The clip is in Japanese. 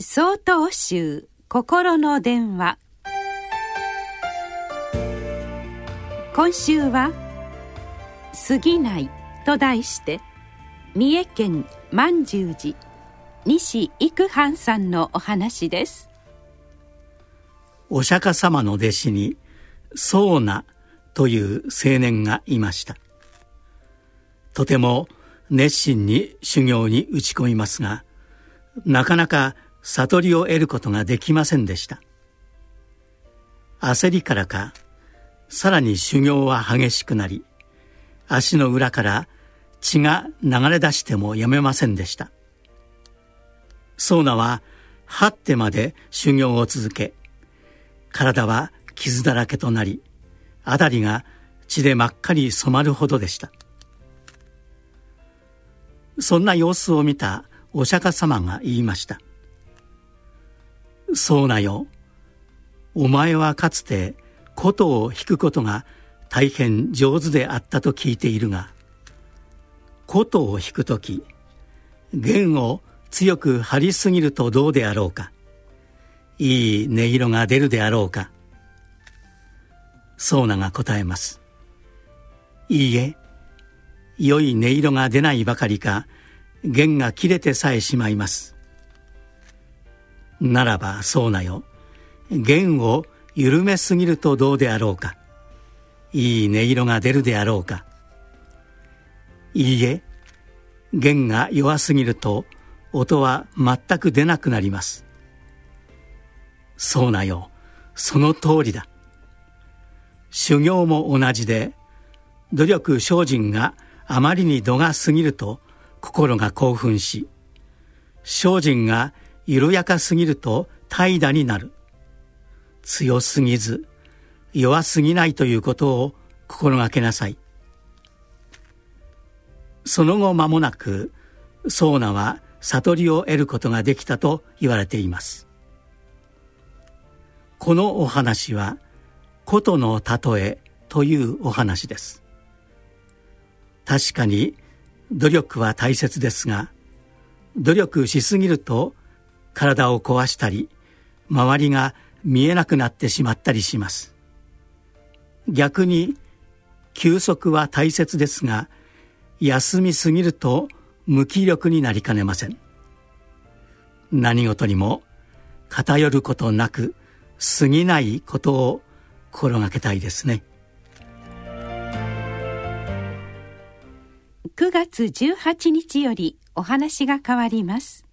総統集心の電話。今週は「過ぎない」と題して三重県満十寺西育藩さんのお話です。お釈迦様の弟子に宗那という青年がいました。とても熱心に修行に打ち込みますがなかなか悟りを得ることができませんでした。焦りからかさらに修行は激しくなり足の裏から血が流れ出してもやめませんでした。ソーナははってまで修行を続け体は傷だらけとなり辺りが血で真っ赤に染まるほどでした。そんな様子を見たお釈迦様が言いました「そうなよ。お前はかつて琴を弾くことが大変上手であったと聞いているが琴を弾く時弦を強く張りすぎるとどうであろうか。いい音色が出るであろうか。ソーナが答えます。いいえ。良い音色が出ないばかりか弦が切れてさえしまいます。ならばそうなよ。弦を緩めすぎるとどうであろうか。いい音色が出るであろうか。いいえ弦が弱すぎると音は全く出なくなります。そうなよ。その通りだ。修行も同じで努力精進があまりに度が過ぎると心が興奮し精進が緩やかすぎると怠惰になる。強すぎず弱すぎないということを心がけなさい。その後間もなくソーナは悟りを得ることができたと言われています。このお話は琴の例えというお話です。確かに努力は大切ですが努力しすぎると体を壊したり周りが見えなくなってしまったりします。逆に休息は大切ですが休みすぎると無気力になりかねません。何事にも偏ることなく過ぎないことを心がけたいですね。9月18日よりお話が変わります。